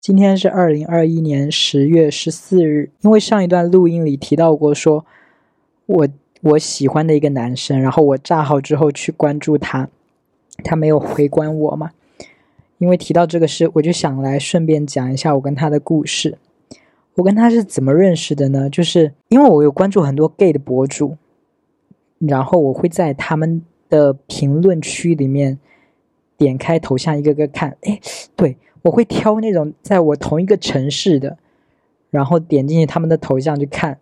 今天是二零二一年十月十四日。因为上一段录音里提到过，说我我喜欢的一个男生，然后我炸号之后去关注他，他没有回关我嘛。因为提到这个事，我就想来顺便讲一下我跟他的故事。我跟他是怎么认识的呢？就是因为我有关注很多 gay 的博主，然后我会在他们的评论区里面点开头像一个个看。哎，对。我会挑那种在我同一个城市的，然后点进去他们的头像去看，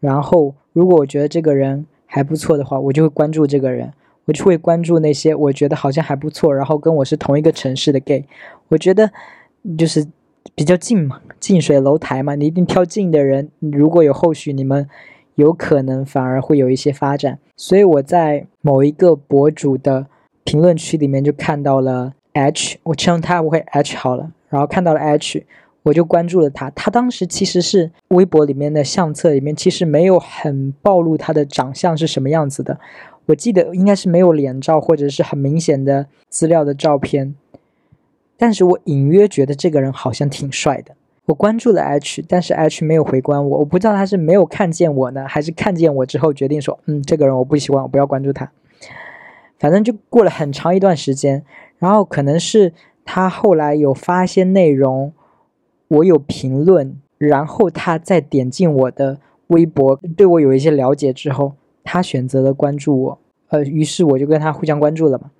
然后如果我觉得这个人还不错的话，我就会关注这个人，我就会关注那些我觉得好像还不错，然后跟我是同一个城市的 gay，我觉得就是比较近嘛，近水楼台嘛，你一定挑近的人，如果有后续，你们有可能反而会有一些发展，所以我在某一个博主的评论区里面就看到了。H，我称他为 H 好了，然后看到了 H，我就关注了他。他当时其实是微博里面的相册里面，其实没有很暴露他的长相是什么样子的。我记得应该是没有脸照或者是很明显的资料的照片，但是我隐约觉得这个人好像挺帅的。我关注了 H，但是 H 没有回关我，我不知道他是没有看见我呢，还是看见我之后决定说，嗯，这个人我不喜欢，我不要关注他。反正就过了很长一段时间。然后可能是他后来有发些内容，我有评论，然后他再点进我的微博，对我有一些了解之后，他选择了关注我，呃，于是我就跟他互相关注了嘛。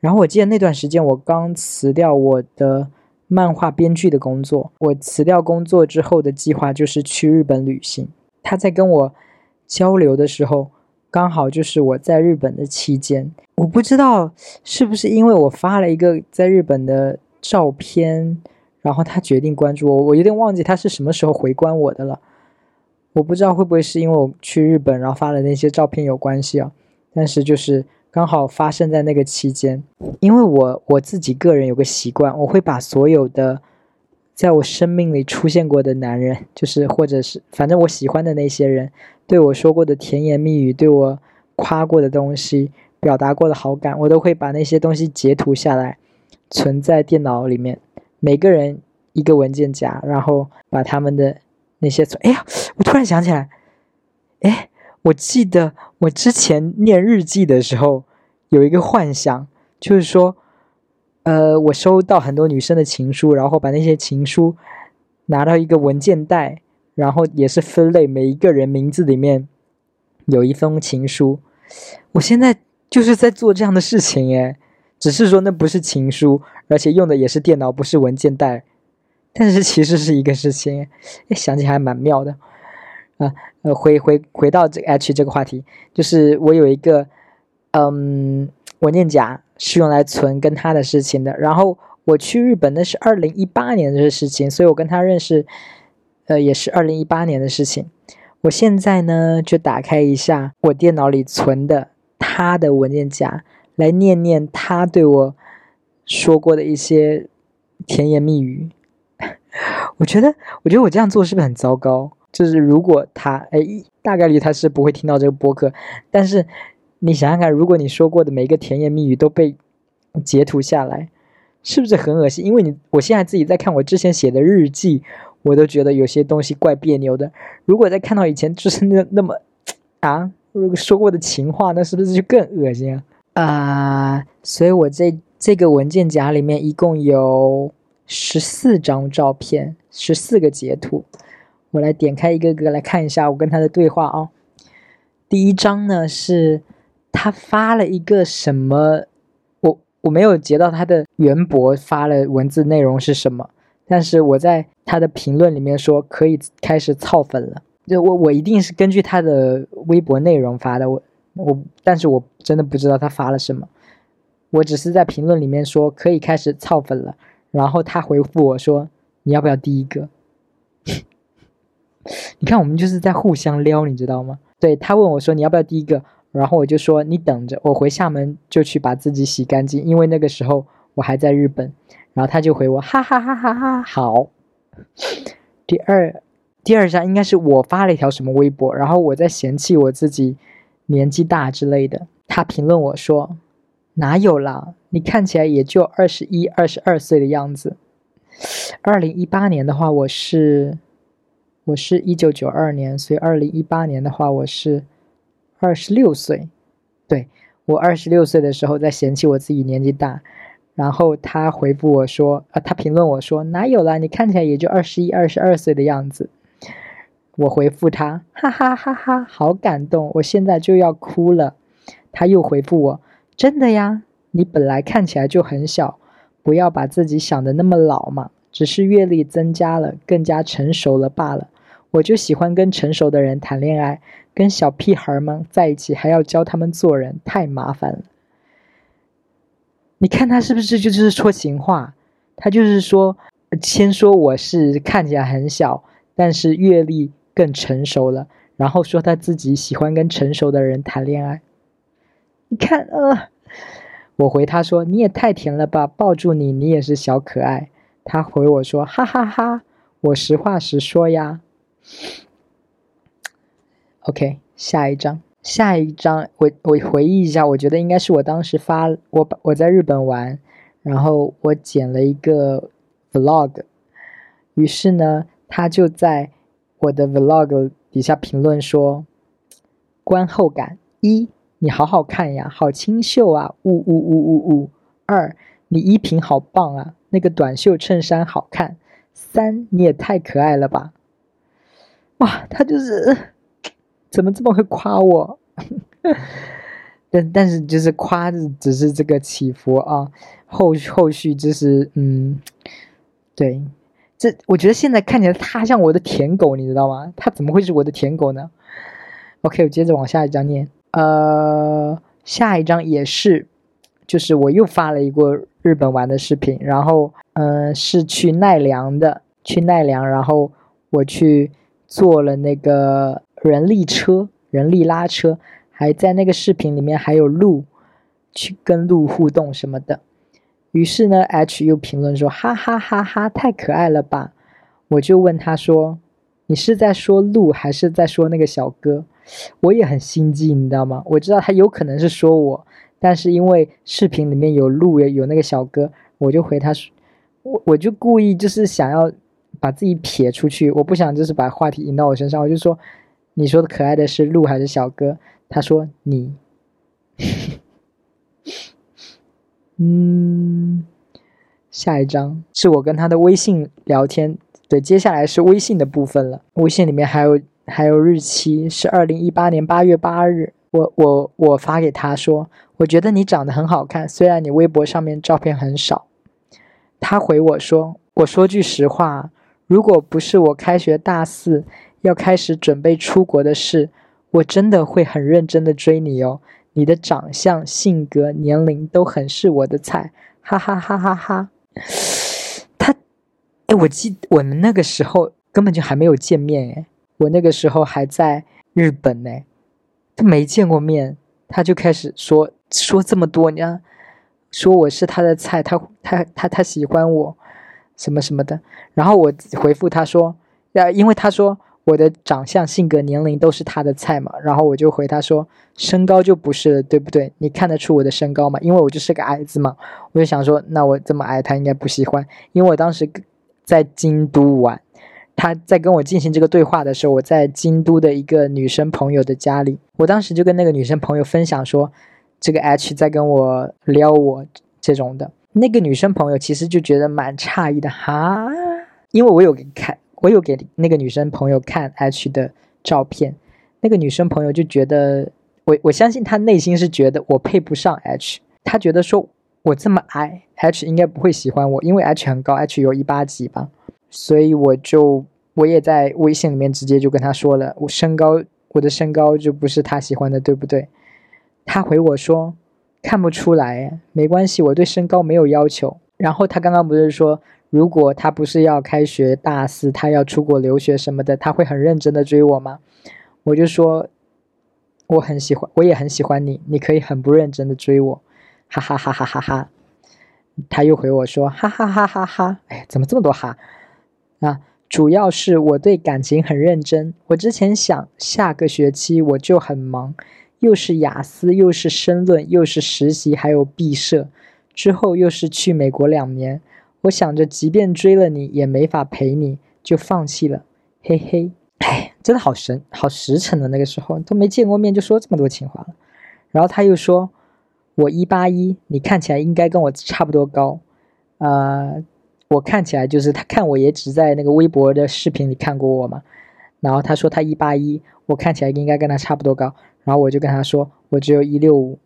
然后我记得那段时间我刚辞掉我的漫画编剧的工作，我辞掉工作之后的计划就是去日本旅行。他在跟我交流的时候。刚好就是我在日本的期间，我不知道是不是因为我发了一个在日本的照片，然后他决定关注我。我有点忘记他是什么时候回关我的了。我不知道会不会是因为我去日本然后发的那些照片有关系啊？但是就是刚好发生在那个期间，因为我我自己个人有个习惯，我会把所有的在我生命里出现过的男人，就是或者是反正我喜欢的那些人。对我说过的甜言蜜语，对我夸过的东西，表达过的好感，我都会把那些东西截图下来，存在电脑里面。每个人一个文件夹，然后把他们的那些存。哎呀，我突然想起来，哎，我记得我之前念日记的时候，有一个幻想，就是说，呃，我收到很多女生的情书，然后把那些情书拿到一个文件袋。然后也是分类，每一个人名字里面有一封情书。我现在就是在做这样的事情耶，只是说那不是情书，而且用的也是电脑，不是文件袋。但是其实是一个事情，哎，想起还蛮妙的。啊，呃，回回回到这个 H 这个话题，就是我有一个嗯文件夹是用来存跟他的事情的。然后我去日本那是二零一八年的事情，所以我跟他认识。呃，也是二零一八年的事情。我现在呢，就打开一下我电脑里存的他的文件夹，来念念他对我说过的一些甜言蜜语。我觉得，我觉得我这样做是不是很糟糕？就是如果他，哎，大概率他是不会听到这个播客。但是你想想看，如果你说过的每一个甜言蜜语都被截图下来，是不是很恶心？因为你，我现在自己在看我之前写的日记。我都觉得有些东西怪别扭的。如果再看到以前就是那那么啊，如果说过的情话，那是不是就更恶心啊？啊，所以我这这个文件夹里面一共有十四张照片，十四个截图。我来点开一个个来看一下我跟他的对话啊。第一张呢是他发了一个什么，我我没有截到他的原博发了文字内容是什么。但是我在他的评论里面说可以开始操粉了，就我我一定是根据他的微博内容发的，我我但是我真的不知道他发了什么，我只是在评论里面说可以开始操粉了，然后他回复我说你要不要第一个？你看我们就是在互相撩，你知道吗？对他问我说你要不要第一个，然后我就说你等着，我回厦门就去把自己洗干净，因为那个时候我还在日本。然后他就回我，哈哈哈哈哈，好。第二，第二张应该是我发了一条什么微博，然后我在嫌弃我自己年纪大之类的。他评论我说，哪有啦，你看起来也就二十一、二十二岁的样子。二零一八年的话，我是我是一九九二年，所以二零一八年的话，我是二十六岁。对我二十六岁的时候，在嫌弃我自己年纪大，然后他回复我说，呃，他评论我说哪有啦，你看起来也就二十一、二十二岁的样子。我回复他，哈哈哈哈，好感动，我现在就要哭了。他又回复我，真的呀，你本来看起来就很小，不要把自己想的那么老嘛，只是阅历增加了，更加成熟了罢了。我就喜欢跟成熟的人谈恋爱，跟小屁孩们在一起还要教他们做人，太麻烦了。你看他是不是就是说情话？他就是说，先说我是看起来很小，但是阅历。更成熟了，然后说他自己喜欢跟成熟的人谈恋爱。你看，呃，我回他说你也太甜了吧，抱住你，你也是小可爱。他回我说哈哈哈，我实话实说呀。OK，下一张，下一张，我我回忆一下，我觉得应该是我当时发我我在日本玩，然后我剪了一个 vlog，于是呢，他就在。我的 vlog 底下评论说：“观后感一，你好好看呀，好清秀啊，呜呜呜呜呜。二，你衣品好棒啊，那个短袖衬衫好看。三，你也太可爱了吧！哇，他就是怎么这么会夸我？但但是就是夸，只是这个起伏啊，后后续就是嗯，对。”这我觉得现在看起来他像我的舔狗，你知道吗？他怎么会是我的舔狗呢？OK，我接着往下一张念。呃，下一张也是，就是我又发了一个日本玩的视频，然后嗯，是去奈良的，去奈良，然后我去坐了那个人力车，人力拉车，还在那个视频里面还有鹿，去跟鹿互动什么的。于是呢，H 又评论说：“哈哈哈哈，太可爱了吧！”我就问他说：“你是在说鹿，还是在说那个小哥？”我也很心机，你知道吗？我知道他有可能是说我，但是因为视频里面有鹿，有那个小哥，我就回他说：“我我就故意就是想要把自己撇出去，我不想就是把话题引到我身上，我就说：你说的可爱的是鹿还是小哥？”他说：“你。”嗯，下一张是我跟他的微信聊天，对，接下来是微信的部分了。微信里面还有还有日期是二零一八年八月八日，我我我发给他说，我觉得你长得很好看，虽然你微博上面照片很少。他回我说，我说句实话，如果不是我开学大四要开始准备出国的事，我真的会很认真的追你哦。你的长相、性格、年龄都很是我的菜，哈哈哈哈哈！他，哎，我记我们那个时候根本就还没有见面，哎，我那个时候还在日本呢，他没见过面，他就开始说说这么多，你看，说我是他的菜，他他他他喜欢我，什么什么的，然后我回复他说，呀，因为他说。我的长相、性格、年龄都是他的菜嘛，然后我就回他说，身高就不是，对不对？你看得出我的身高吗？因为我就是个矮子嘛，我就想说，那我这么矮，他应该不喜欢。因为我当时在京都玩，他在跟我进行这个对话的时候，我在京都的一个女生朋友的家里，我当时就跟那个女生朋友分享说，这个 H 在跟我撩我这种的，那个女生朋友其实就觉得蛮诧异的哈，因为我有给看。我有给那个女生朋友看 H 的照片，那个女生朋友就觉得我我相信她内心是觉得我配不上 H，她觉得说我这么矮，H 应该不会喜欢我，因为 H 很高，H 有一八几吧，所以我就我也在微信里面直接就跟她说了，我身高我的身高就不是她喜欢的，对不对？她回我说看不出来，没关系，我对身高没有要求。然后他刚刚不是说。如果他不是要开学大四，他要出国留学什么的，他会很认真的追我吗？我就说我很喜欢，我也很喜欢你，你可以很不认真的追我，哈哈哈哈哈哈。他又回我说哈哈哈哈哈，哎，怎么这么多哈？啊，主要是我对感情很认真。我之前想下个学期我就很忙，又是雅思，又是申论，又是实习，还有毕设，之后又是去美国两年。我想着，即便追了你，也没法陪你，就放弃了。嘿嘿，哎，真的好神，好实诚的。那个时候都没见过面，就说这么多情话了。然后他又说：“我一八一，你看起来应该跟我差不多高。”呃，我看起来就是他看我也只在那个微博的视频里看过我嘛。然后他说他一八一，我看起来应该跟他差不多高。然后我就跟他说我只有一六五。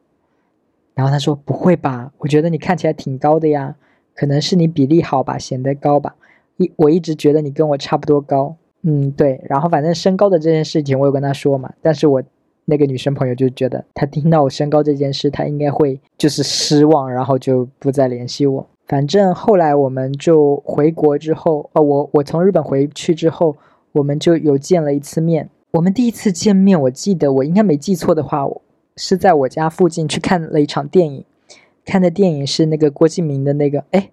然后他说不会吧，我觉得你看起来挺高的呀。可能是你比例好吧，显得高吧。一我一直觉得你跟我差不多高，嗯，对。然后反正身高的这件事情，我有跟他说嘛。但是我那个女生朋友就觉得，她听到我身高这件事，她应该会就是失望，然后就不再联系我。反正后来我们就回国之后，哦，我我从日本回去之后，我们就有见了一次面。我们第一次见面，我记得我应该没记错的话，是在我家附近去看了一场电影。看的电影是那个郭敬明的那个，哎，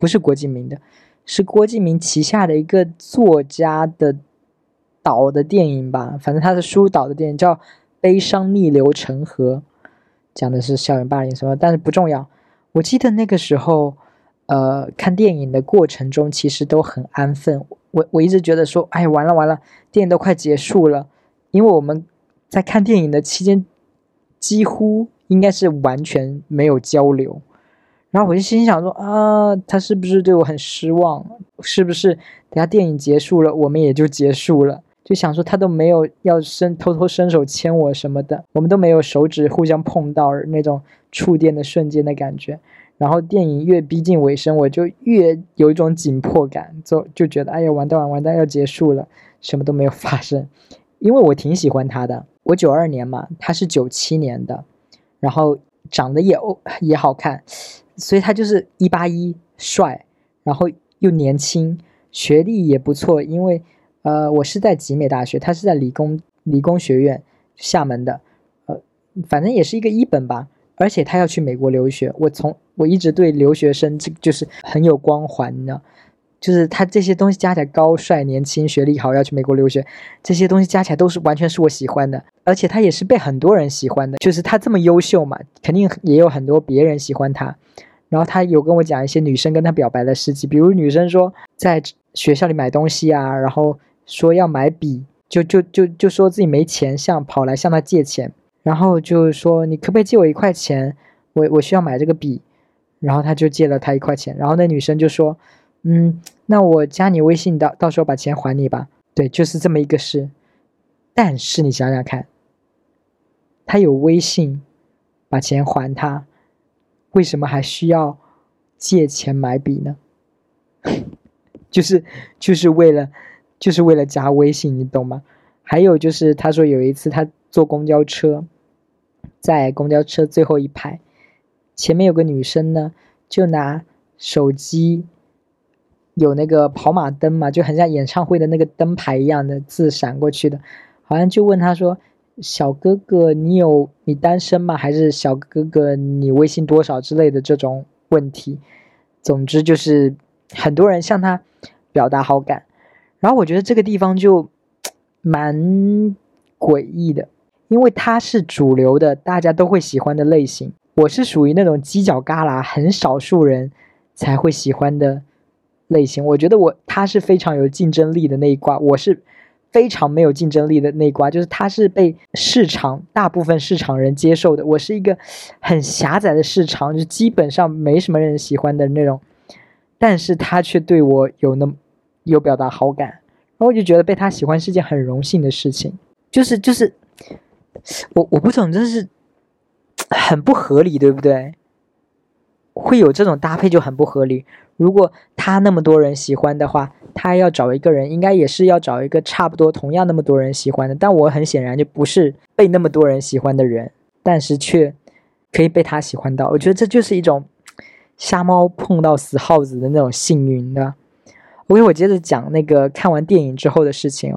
不是郭敬明的，是郭敬明旗下的一个作家的导的电影吧？反正他的书导的电影叫《悲伤逆流成河》，讲的是校园霸凌什么，但是不重要。我记得那个时候，呃，看电影的过程中其实都很安分。我我一直觉得说，哎，完了完了，电影都快结束了，因为我们在看电影的期间几乎。应该是完全没有交流，然后我就心想说啊，他是不是对我很失望？是不是等下电影结束了，我们也就结束了？就想说他都没有要伸偷偷伸手牵我什么的，我们都没有手指互相碰到那种触电的瞬间的感觉。然后电影越逼近尾声，我就越有一种紧迫感，就就觉得哎呀，完蛋完蛋要结束了，什么都没有发生。因为我挺喜欢他的，我九二年嘛，他是九七年的。然后长得也哦也好看，所以他就是一八一帅，然后又年轻，学历也不错。因为呃，我是在集美大学，他是在理工理工学院厦门的，呃，反正也是一个一本吧。而且他要去美国留学，我从我一直对留学生这就是很有光环，的。就是他这些东西加起来，高帅、年轻、学历好，要去美国留学，这些东西加起来都是完全是我喜欢的，而且他也是被很多人喜欢的。就是他这么优秀嘛，肯定也有很多别人喜欢他。然后他有跟我讲一些女生跟他表白的事迹，比如女生说在学校里买东西啊，然后说要买笔，就就就就说自己没钱，向跑来向他借钱，然后就说你可不可以借我一块钱，我我需要买这个笔，然后他就借了他一块钱，然后那女生就说。嗯，那我加你微信，到到时候把钱还你吧。对，就是这么一个事。但是你想想看，他有微信，把钱还他，为什么还需要借钱买笔呢？就是就是为了就是为了加微信，你懂吗？还有就是他说有一次他坐公交车，在公交车最后一排，前面有个女生呢，就拿手机。有那个跑马灯嘛，就很像演唱会的那个灯牌一样的字闪过去的，好像就问他说：“小哥哥，你有你单身吗？还是小哥哥你微信多少之类的这种问题。”总之就是很多人向他表达好感，然后我觉得这个地方就蛮诡异的，因为他是主流的，大家都会喜欢的类型，我是属于那种犄角旮旯很少数人才会喜欢的。类型，我觉得我他是非常有竞争力的那一挂，我是非常没有竞争力的那一挂，就是他是被市场大部分市场人接受的，我是一个很狭窄的市场，就基本上没什么人喜欢的那种，但是他却对我有那么有表达好感，然后我就觉得被他喜欢是件很荣幸的事情，就是就是我我不懂，真是很不合理，对不对？会有这种搭配就很不合理。如果他那么多人喜欢的话，他要找一个人，应该也是要找一个差不多同样那么多人喜欢的。但我很显然就不是被那么多人喜欢的人，但是却可以被他喜欢到。我觉得这就是一种瞎猫碰到死耗子的那种幸运的。OK，我接着讲那个看完电影之后的事情。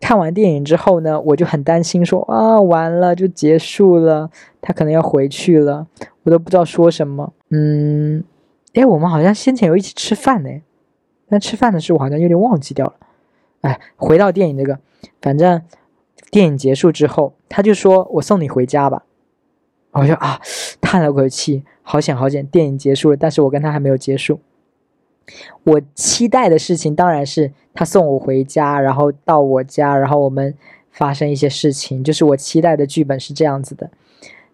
看完电影之后呢，我就很担心，说啊，完了就结束了，他可能要回去了，我都不知道说什么。嗯。哎，我们好像先前有一起吃饭呢，但吃饭的事我好像有点忘记掉了。哎，回到电影这个，反正电影结束之后，他就说我送你回家吧。我说啊，叹了口气，好险好险，电影结束了，但是我跟他还没有结束。我期待的事情当然是他送我回家，然后到我家，然后我们发生一些事情，就是我期待的剧本是这样子的。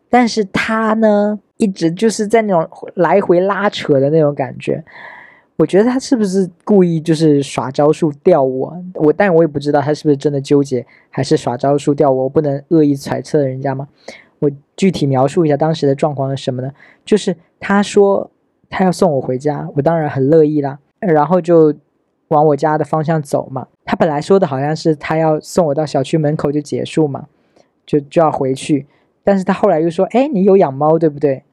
但是他呢，一直就是在那种来回拉扯的那种感觉。我觉得他是不是故意就是耍招数吊我？我，但我也不知道他是不是真的纠结，还是耍招数吊我。我不能恶意揣测人家吗？我具体描述一下当时的状况是什么呢？就是他说他要送我回家，我当然很乐意啦。然后就往我家的方向走嘛。他本来说的好像是他要送我到小区门口就结束嘛，就就要回去。但是他后来又说：“哎，你有养猫对不对？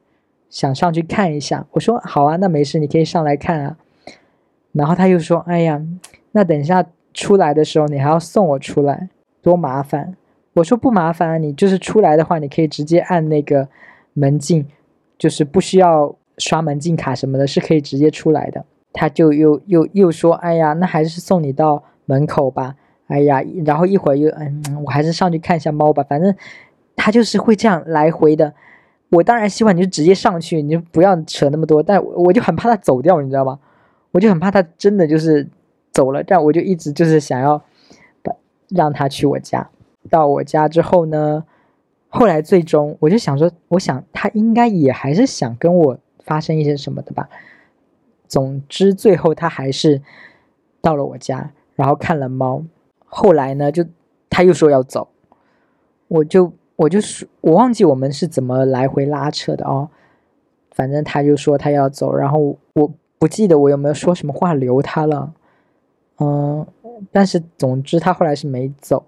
想上去看一下。”我说：“好啊，那没事，你可以上来看啊。”然后他又说：“哎呀，那等一下出来的时候，你还要送我出来，多麻烦。”我说：“不麻烦，你就是出来的话，你可以直接按那个门禁，就是不需要刷门禁卡什么的，是可以直接出来的。”他就又又又说：“哎呀，那还是送你到门口吧。”哎呀，然后一会儿又嗯，我还是上去看一下猫吧。反正他就是会这样来回的。我当然希望你就直接上去，你就不要扯那么多。但我就很怕他走掉，你知道吗？我就很怕他真的就是走了，但我就一直就是想要把让他去我家。到我家之后呢，后来最终我就想说，我想他应该也还是想跟我发生一些什么的吧。总之最后他还是到了我家，然后看了猫。后来呢，就他又说要走，我就我就说我忘记我们是怎么来回拉扯的哦。反正他就说他要走，然后我。不记得我有没有说什么话留他了，嗯，但是总之他后来是没走。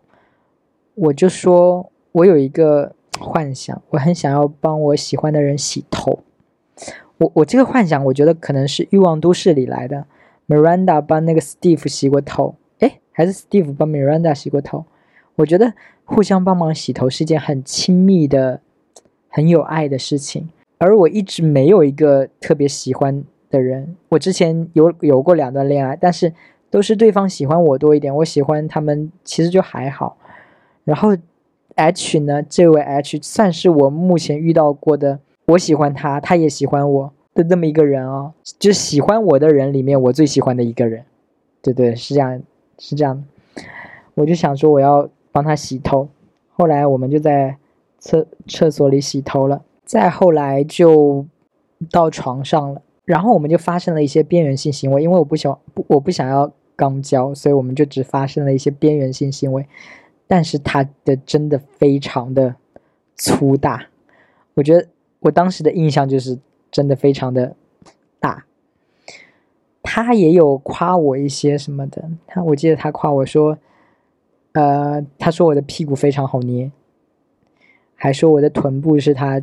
我就说我有一个幻想，我很想要帮我喜欢的人洗头。我我这个幻想，我觉得可能是《欲望都市》里来的。Miranda 帮那个 Steve 洗过头，诶，还是 Steve 帮 Miranda 洗过头。我觉得互相帮忙洗头是件很亲密的、很有爱的事情。而我一直没有一个特别喜欢。的人，我之前有有过两段恋爱，但是都是对方喜欢我多一点，我喜欢他们其实就还好。然后 H 呢，这位 H 算是我目前遇到过的，我喜欢他，他也喜欢我的这么一个人哦，就喜欢我的人里面我最喜欢的一个人。对对，是这样，是这样。我就想说我要帮他洗头，后来我们就在厕厕所里洗头了，再后来就到床上了。然后我们就发生了一些边缘性行为，因为我不想不我不想要肛交，所以我们就只发生了一些边缘性行为。但是他的真的非常的粗大，我觉得我当时的印象就是真的非常的大。他也有夸我一些什么的，他我记得他夸我说，呃，他说我的屁股非常好捏，还说我的臀部是他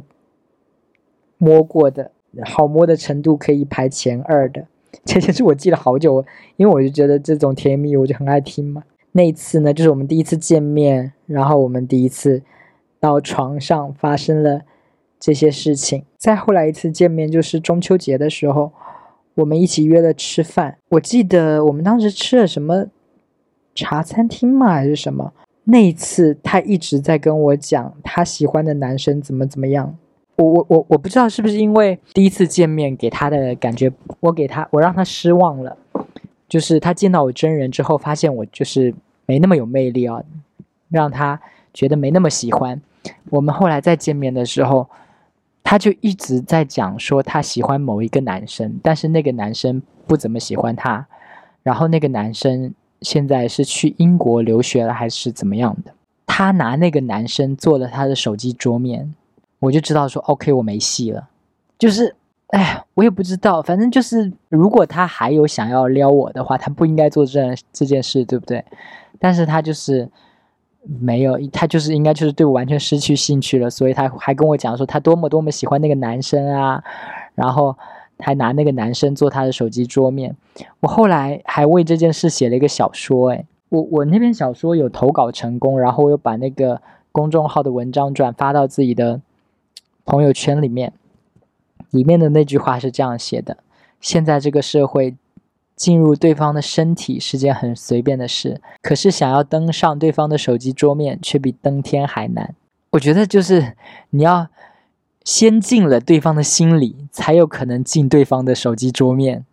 摸过的。好摸的程度可以排前二的，这件事我记了好久，因为我就觉得这种甜蜜我就很爱听嘛。那一次呢，就是我们第一次见面，然后我们第一次到床上发生了这些事情。再后来一次见面就是中秋节的时候，我们一起约了吃饭。我记得我们当时吃了什么茶餐厅吗？还是什么？那一次他一直在跟我讲他喜欢的男生怎么怎么样。我我我我不知道是不是因为第一次见面给他的感觉，我给他我让他失望了，就是他见到我真人之后，发现我就是没那么有魅力啊，让他觉得没那么喜欢。我们后来再见面的时候，他就一直在讲说他喜欢某一个男生，但是那个男生不怎么喜欢他，然后那个男生现在是去英国留学了还是怎么样的？他拿那个男生做了他的手机桌面。我就知道说，OK，我没戏了。就是，哎，我也不知道，反正就是，如果他还有想要撩我的话，他不应该做这这件事，对不对？但是他就是没有，他就是应该就是对我完全失去兴趣了，所以他还跟我讲说他多么多么喜欢那个男生啊，然后还拿那个男生做他的手机桌面。我后来还为这件事写了一个小说，哎，我我那篇小说有投稿成功，然后我又把那个公众号的文章转发到自己的。朋友圈里面，里面的那句话是这样写的：现在这个社会，进入对方的身体是件很随便的事，可是想要登上对方的手机桌面，却比登天还难。我觉得就是你要先进了对方的心里，才有可能进对方的手机桌面。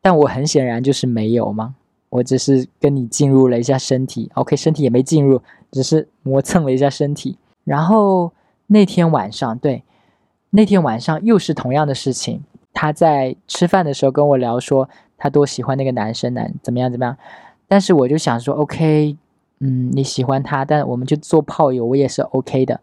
但我很显然就是没有嘛，我只是跟你进入了一下身体，OK，身体也没进入，只是磨蹭了一下身体。然后那天晚上，对，那天晚上又是同样的事情。他在吃饭的时候跟我聊说他多喜欢那个男生男怎么样怎么样，但是我就想说 OK，嗯，你喜欢他，但我们就做炮友，我也是 OK 的。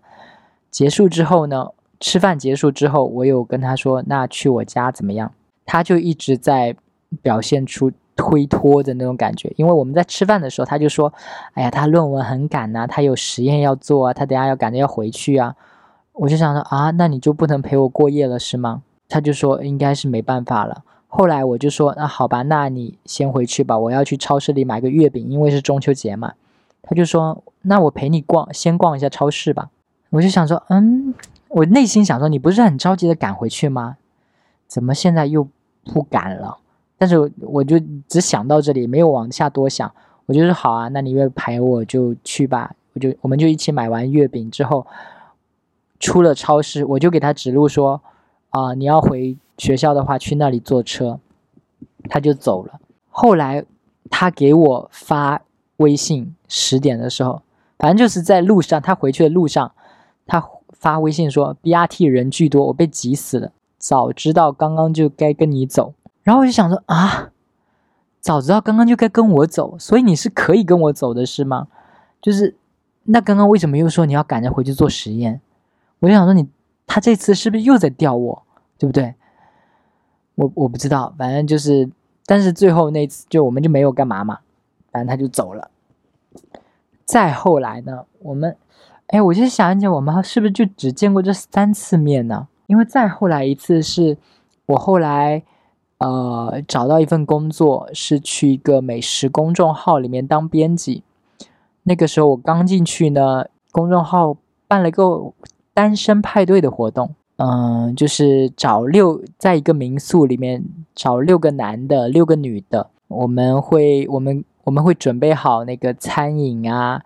结束之后呢，吃饭结束之后，我有跟他说那去我家怎么样？他就一直在表现出推脱的那种感觉，因为我们在吃饭的时候，他就说，哎呀，他论文很赶呐，他有实验要做啊，他等下要赶着要回去啊。我就想说啊，那你就不能陪我过夜了是吗？他就说应该是没办法了。后来我就说那好吧，那你先回去吧，我要去超市里买个月饼，因为是中秋节嘛。他就说那我陪你逛，先逛一下超市吧。我就想说，嗯，我内心想说你不是很着急的赶回去吗？怎么现在又不赶了？但是我就只想到这里，没有往下多想。我就说好啊，那你愿意陪我就去吧。我就我们就一起买完月饼之后，出了超市，我就给他指路说。啊，你要回学校的话，去那里坐车，他就走了。后来他给我发微信，十点的时候，反正就是在路上，他回去的路上，他发微信说 BRT 人巨多，我被挤死了。早知道刚刚就该跟你走。然后我就想说啊，早知道刚刚就该跟我走，所以你是可以跟我走的是吗？就是那刚刚为什么又说你要赶着回去做实验？我就想说你。他这次是不是又在钓我，对不对？我我不知道，反正就是，但是最后那次就我们就没有干嘛嘛，反正他就走了。再后来呢，我们，哎，我就想起我们是不是就只见过这三次面呢？因为再后来一次是我后来呃找到一份工作，是去一个美食公众号里面当编辑。那个时候我刚进去呢，公众号办了个。单身派对的活动，嗯，就是找六，在一个民宿里面找六个男的，六个女的，我们会，我们我们会准备好那个餐饮啊，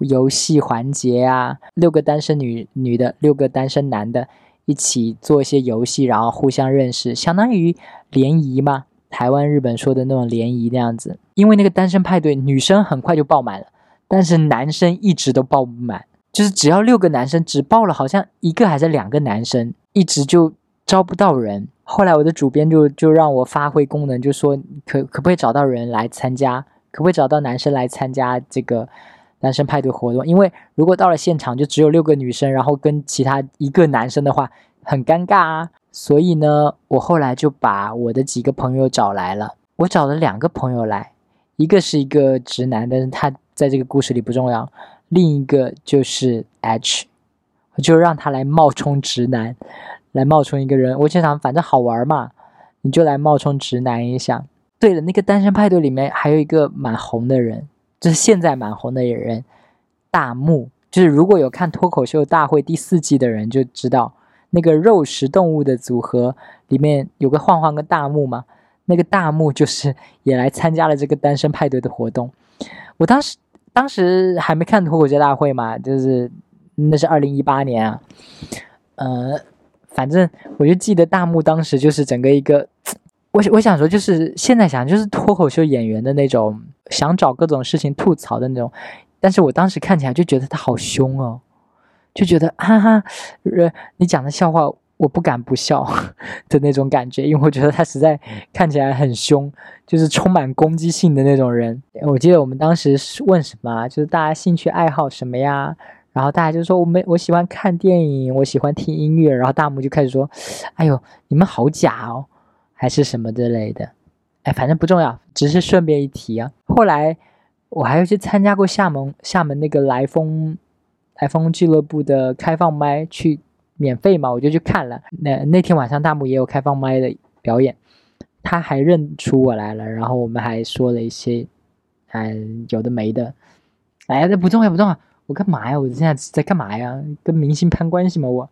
游戏环节啊，六个单身女女的，六个单身男的，一起做一些游戏，然后互相认识，相当于联谊嘛，台湾日本说的那种联谊那样子。因为那个单身派对，女生很快就爆满了，但是男生一直都爆不满。就是只要六个男生，只报了好像一个还是两个男生，一直就招不到人。后来我的主编就就让我发挥功能，就说可可不可以找到人来参加，可不可以找到男生来参加这个男生派对活动？因为如果到了现场就只有六个女生，然后跟其他一个男生的话，很尴尬啊。所以呢，我后来就把我的几个朋友找来了。我找了两个朋友来，一个是一个直男，但是他在这个故事里不重要。另一个就是 H，我就让他来冒充直男，来冒充一个人。我就想，反正好玩嘛，你就来冒充直男一下。对了，那个单身派对里面还有一个蛮红的人，就是现在蛮红的人，大木。就是如果有看脱口秀大会第四季的人就知道，那个肉食动物的组合里面有个晃晃跟大木嘛。那个大木就是也来参加了这个单身派对的活动。我当时。当时还没看脱口秀大会嘛，就是那是二零一八年啊，呃，反正我就记得大幕当时就是整个一个，我我想说就是现在想就是脱口秀演员的那种想找各种事情吐槽的那种，但是我当时看起来就觉得他好凶哦，就觉得哈哈，呃你讲的笑话。我不敢不笑 的那种感觉，因为我觉得他实在看起来很凶，就是充满攻击性的那种人。我记得我们当时是问什么，就是大家兴趣爱好什么呀？然后大家就说我们我喜欢看电影，我喜欢听音乐。然后大木就开始说：“哎呦，你们好假哦，还是什么之类的。”哎，反正不重要，只是顺便一提啊。后来我还有去参加过厦门厦门那个来风来风俱乐部的开放麦去。免费嘛，我就去看了。那那天晚上大木也有开放麦的表演，他还认出我来了，然后我们还说了一些，嗯，有的没的。哎呀，这不重要不重要，我干嘛呀？我现在在干嘛呀？跟明星攀关系吗？我，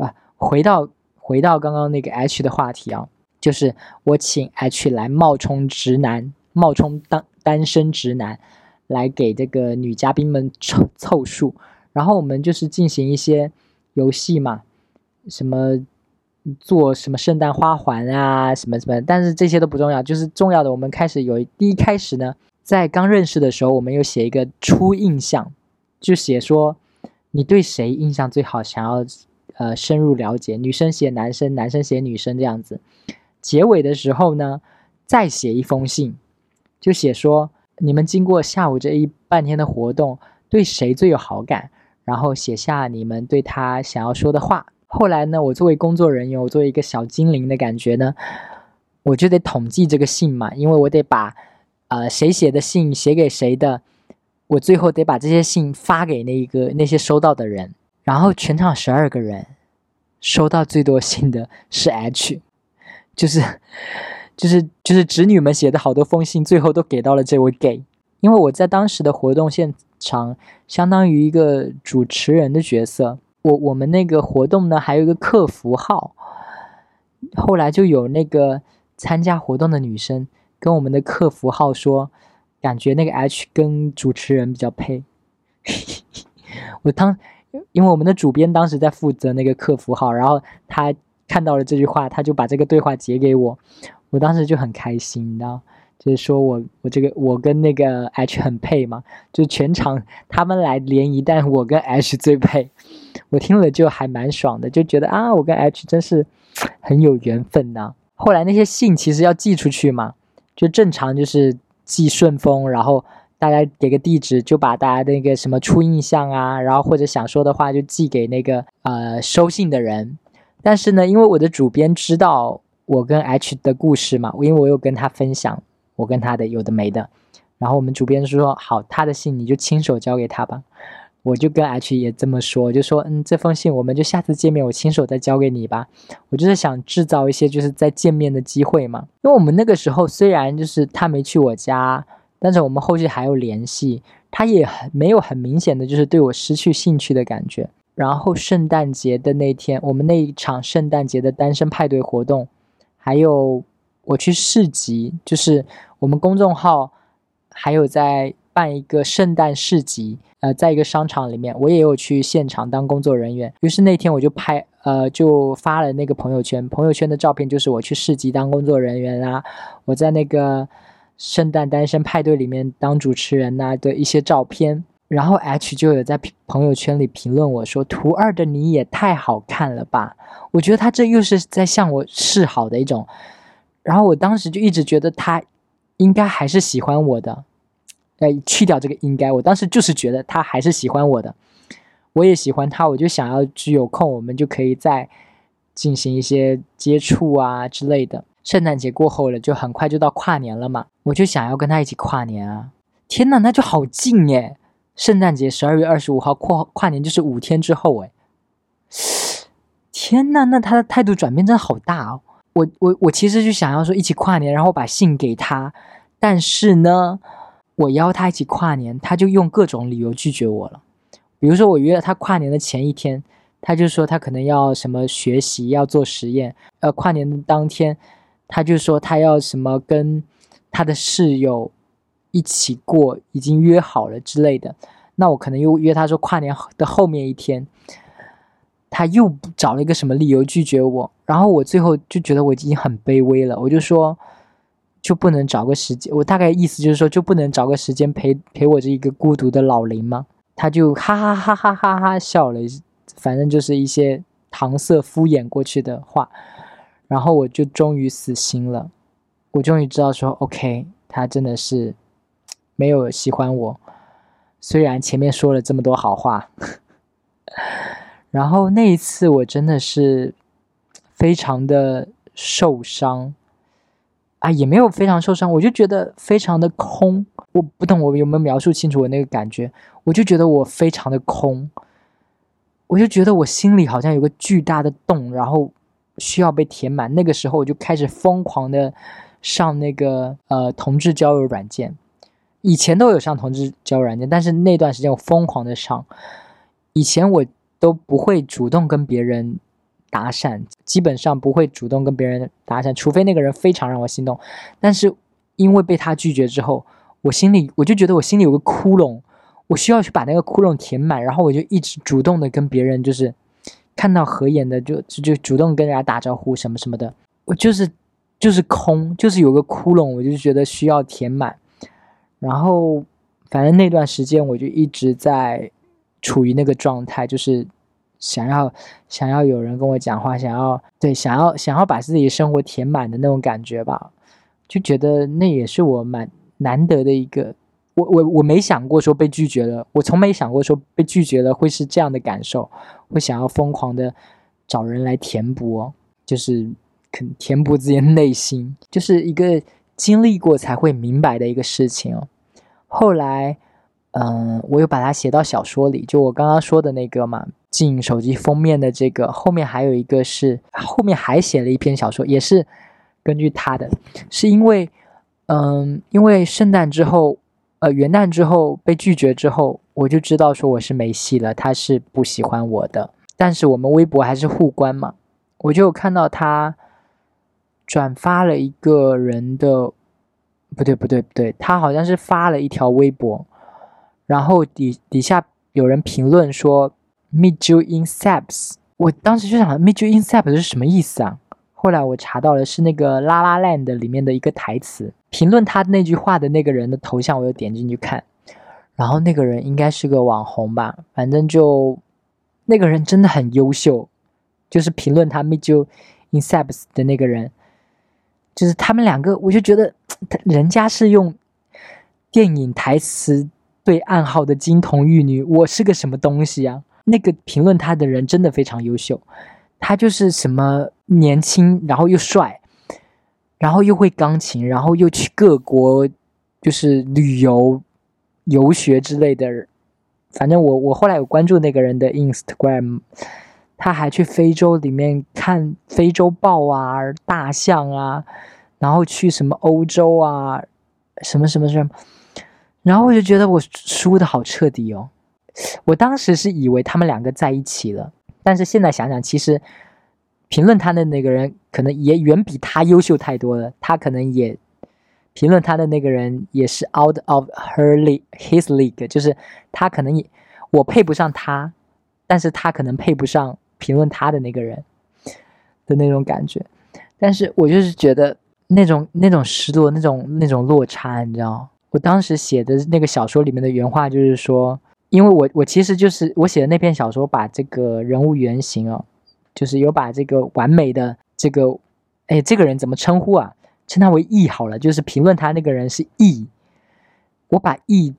啊？回到回到刚刚那个 H 的话题啊，就是我请 H 来冒充直男，冒充单单身直男，来给这个女嘉宾们凑凑数，然后我们就是进行一些。游戏嘛，什么做什么圣诞花环啊，什么什么，但是这些都不重要，就是重要的。我们开始有第一开始呢，在刚认识的时候，我们有写一个初印象，就写说你对谁印象最好，想要呃深入了解。女生写男生，男生写女生这样子。结尾的时候呢，再写一封信，就写说你们经过下午这一半天的活动，对谁最有好感，然后写下你们对他想要说的话。后来呢，我作为工作人员，我作为一个小精灵的感觉呢，我就得统计这个信嘛，因为我得把，呃，谁写的信写给谁的，我最后得把这些信发给那一个那些收到的人。然后全场十二个人，收到最多信的是 H，就是，就是就是侄女们写的好多封信，最后都给到了这位 gay，因为我在当时的活动现场，相当于一个主持人的角色。我我们那个活动呢，还有一个客服号，后来就有那个参加活动的女生跟我们的客服号说，感觉那个 H 跟主持人比较配。我当因为我们的主编当时在负责那个客服号，然后他看到了这句话，他就把这个对话截给我，我当时就很开心，你知道。就是说我我这个我跟那个 H 很配嘛，就全场他们来联谊，但我跟 H 最配，我听了就还蛮爽的，就觉得啊，我跟 H 真是很有缘分呐。后来那些信其实要寄出去嘛，就正常就是寄顺丰，然后大家给个地址，就把大家的那个什么初印象啊，然后或者想说的话就寄给那个呃收信的人。但是呢，因为我的主编知道我跟 H 的故事嘛，因为我有跟他分享。我跟他的有的没的，然后我们主编说好，他的信你就亲手交给他吧。我就跟 H 也这么说，就说嗯，这封信我们就下次见面我亲手再交给你吧。我就是想制造一些就是在见面的机会嘛。因为我们那个时候虽然就是他没去我家，但是我们后续还有联系，他也很没有很明显的就是对我失去兴趣的感觉。然后圣诞节的那天，我们那一场圣诞节的单身派对活动，还有我去市集，就是。我们公众号还有在办一个圣诞市集，呃，在一个商场里面，我也有去现场当工作人员。于是那天我就拍，呃，就发了那个朋友圈，朋友圈的照片就是我去市集当工作人员啊，我在那个圣诞单身派对里面当主持人呐的一些照片。然后 H 就有在朋友圈里评论我说：“图二的你也太好看了吧！”我觉得他这又是在向我示好的一种。然后我当时就一直觉得他。应该还是喜欢我的，哎，去掉这个应该，我当时就是觉得他还是喜欢我的，我也喜欢他，我就想要只有空我们就可以再进行一些接触啊之类的。圣诞节过后了，就很快就到跨年了嘛，我就想要跟他一起跨年啊！天呐，那就好近耶！圣诞节十二月二十五号，跨跨年就是五天之后哎！天呐，那他的态度转变真的好大哦！我我我其实就想要说一起跨年，然后把信给他，但是呢，我邀他一起跨年，他就用各种理由拒绝我了。比如说我约了他跨年的前一天，他就说他可能要什么学习，要做实验。呃，跨年的当天，他就说他要什么跟他的室友一起过，已经约好了之类的。那我可能又约他说跨年的后面一天。他又找了一个什么理由拒绝我，然后我最后就觉得我已经很卑微了，我就说就不能找个时间，我大概意思就是说就不能找个时间陪陪我这一个孤独的老林吗？他就哈哈哈哈哈哈笑了，反正就是一些搪塞敷衍过去的话，然后我就终于死心了，我终于知道说 OK，他真的是没有喜欢我，虽然前面说了这么多好话。然后那一次我真的是非常的受伤啊，也没有非常受伤，我就觉得非常的空。我不懂我有没有描述清楚我那个感觉，我就觉得我非常的空，我就觉得我心里好像有个巨大的洞，然后需要被填满。那个时候我就开始疯狂的上那个呃同志交友软件，以前都有上同志交友软件，但是那段时间我疯狂的上，以前我。都不会主动跟别人搭讪，基本上不会主动跟别人搭讪，除非那个人非常让我心动。但是因为被他拒绝之后，我心里我就觉得我心里有个窟窿，我需要去把那个窟窿填满，然后我就一直主动的跟别人就是看到合眼的就就就主动跟人家打招呼什么什么的，我就是就是空，就是有个窟窿，我就觉得需要填满。然后反正那段时间我就一直在处于那个状态，就是想要想要有人跟我讲话，想要对想要想要把自己生活填满的那种感觉吧，就觉得那也是我蛮难得的一个。我我我没想过说被拒绝了，我从没想过说被拒绝了会是这样的感受，会想要疯狂的找人来填补，就是肯填补自己的内心，就是一个经历过才会明白的一个事情。后来，嗯，我又把它写到小说里，就我刚刚说的那个嘛，进手机封面的这个，后面还有一个是后面还写了一篇小说，也是根据他的，是因为，嗯，因为圣诞之后。呃，元旦之后被拒绝之后，我就知道说我是没戏了。他是不喜欢我的，但是我们微博还是互关嘛。我就看到他转发了一个人的，不对不对不对，他好像是发了一条微博，然后底底下有人评论说 “meet you in Seps 我当时就想 “meet you in Seps 是什么意思啊？后来我查到了是那个《拉拉 land》里面的一个台词。评论他那句话的那个人的头像，我又点进去看，然后那个人应该是个网红吧，反正就那个人真的很优秀，就是评论他 meet you in Seps 的那个人，就是他们两个，我就觉得他人家是用电影台词对暗号的金童玉女，我是个什么东西啊？那个评论他的人真的非常优秀，他就是什么年轻，然后又帅。然后又会钢琴，然后又去各国，就是旅游、游学之类的。反正我我后来有关注那个人的 Instagram，他还去非洲里面看非洲豹啊、大象啊，然后去什么欧洲啊，什么什么什么。然后我就觉得我输的好彻底哦。我当时是以为他们两个在一起了，但是现在想想，其实。评论他的那个人可能也远比他优秀太多了，他可能也评论他的那个人也是 out of her league his league，就是他可能也我配不上他，但是他可能配不上评论他的那个人的那种感觉，但是我就是觉得那种那种失落，那种那种落差，你知道我当时写的那个小说里面的原话就是说，因为我我其实就是我写的那篇小说，把这个人物原型啊。就是有把这个完美的这个，哎，这个人怎么称呼啊？称他为 E 好了。就是评论他那个人是 E，我把 E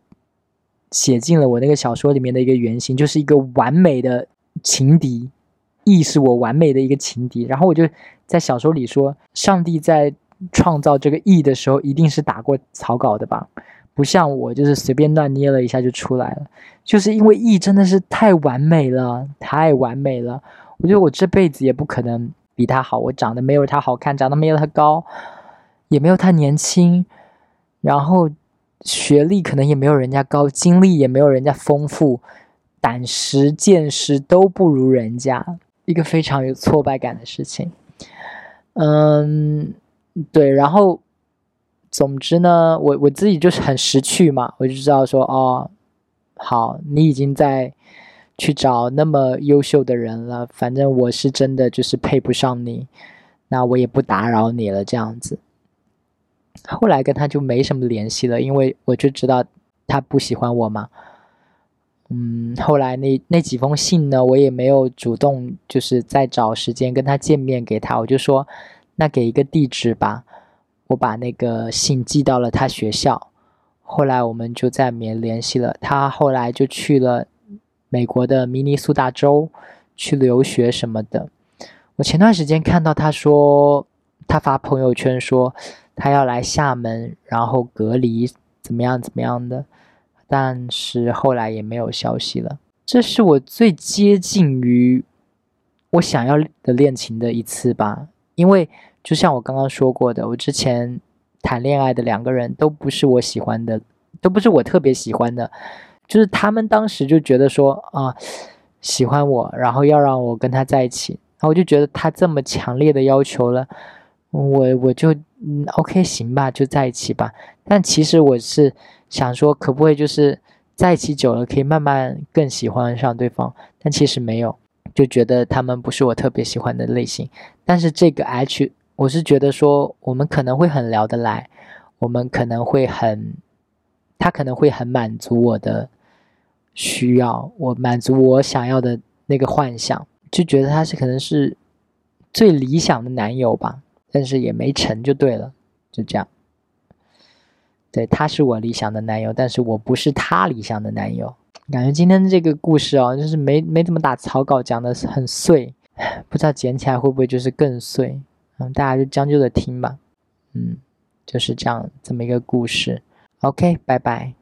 写进了我那个小说里面的一个原型，就是一个完美的情敌。E 是我完美的一个情敌。然后我就在小说里说，上帝在创造这个 E 的时候，一定是打过草稿的吧？不像我，就是随便乱捏了一下就出来了。就是因为 E 真的是太完美了，太完美了。我觉得我这辈子也不可能比他好。我长得没有他好看，长得没有他高，也没有他年轻，然后学历可能也没有人家高，经历也没有人家丰富，胆识见识都不如人家，一个非常有挫败感的事情。嗯，对。然后，总之呢，我我自己就是很识趣嘛，我就知道说，哦，好，你已经在。去找那么优秀的人了，反正我是真的就是配不上你，那我也不打扰你了，这样子。后来跟他就没什么联系了，因为我就知道他不喜欢我嘛。嗯，后来那那几封信呢，我也没有主动就是再找时间跟他见面给他，我就说那给一个地址吧，我把那个信寄到了他学校。后来我们就再没联系了，他后来就去了。美国的明尼苏达州去留学什么的，我前段时间看到他说，他发朋友圈说他要来厦门，然后隔离怎么样怎么样的，但是后来也没有消息了。这是我最接近于我想要的恋情的一次吧，因为就像我刚刚说过的，我之前谈恋爱的两个人都不是我喜欢的，都不是我特别喜欢的。就是他们当时就觉得说啊，喜欢我，然后要让我跟他在一起，然后我就觉得他这么强烈的要求了，我我就嗯 OK 行吧，就在一起吧。但其实我是想说，可不可以就是在一起久了，可以慢慢更喜欢上对方？但其实没有，就觉得他们不是我特别喜欢的类型。但是这个 H，我是觉得说我们可能会很聊得来，我们可能会很，他可能会很满足我的需要，我满足我想要的那个幻想，就觉得他是可能是最理想的男友吧。但是也没成就对了，就这样。对，他是我理想的男友，但是我不是他理想的男友。感觉今天这个故事哦，就是没没怎么打草稿，讲的很碎，不知道剪起来会不会就是更碎。嗯，大家就将就着听吧。嗯，就是这样这么一个故事。OK，拜拜。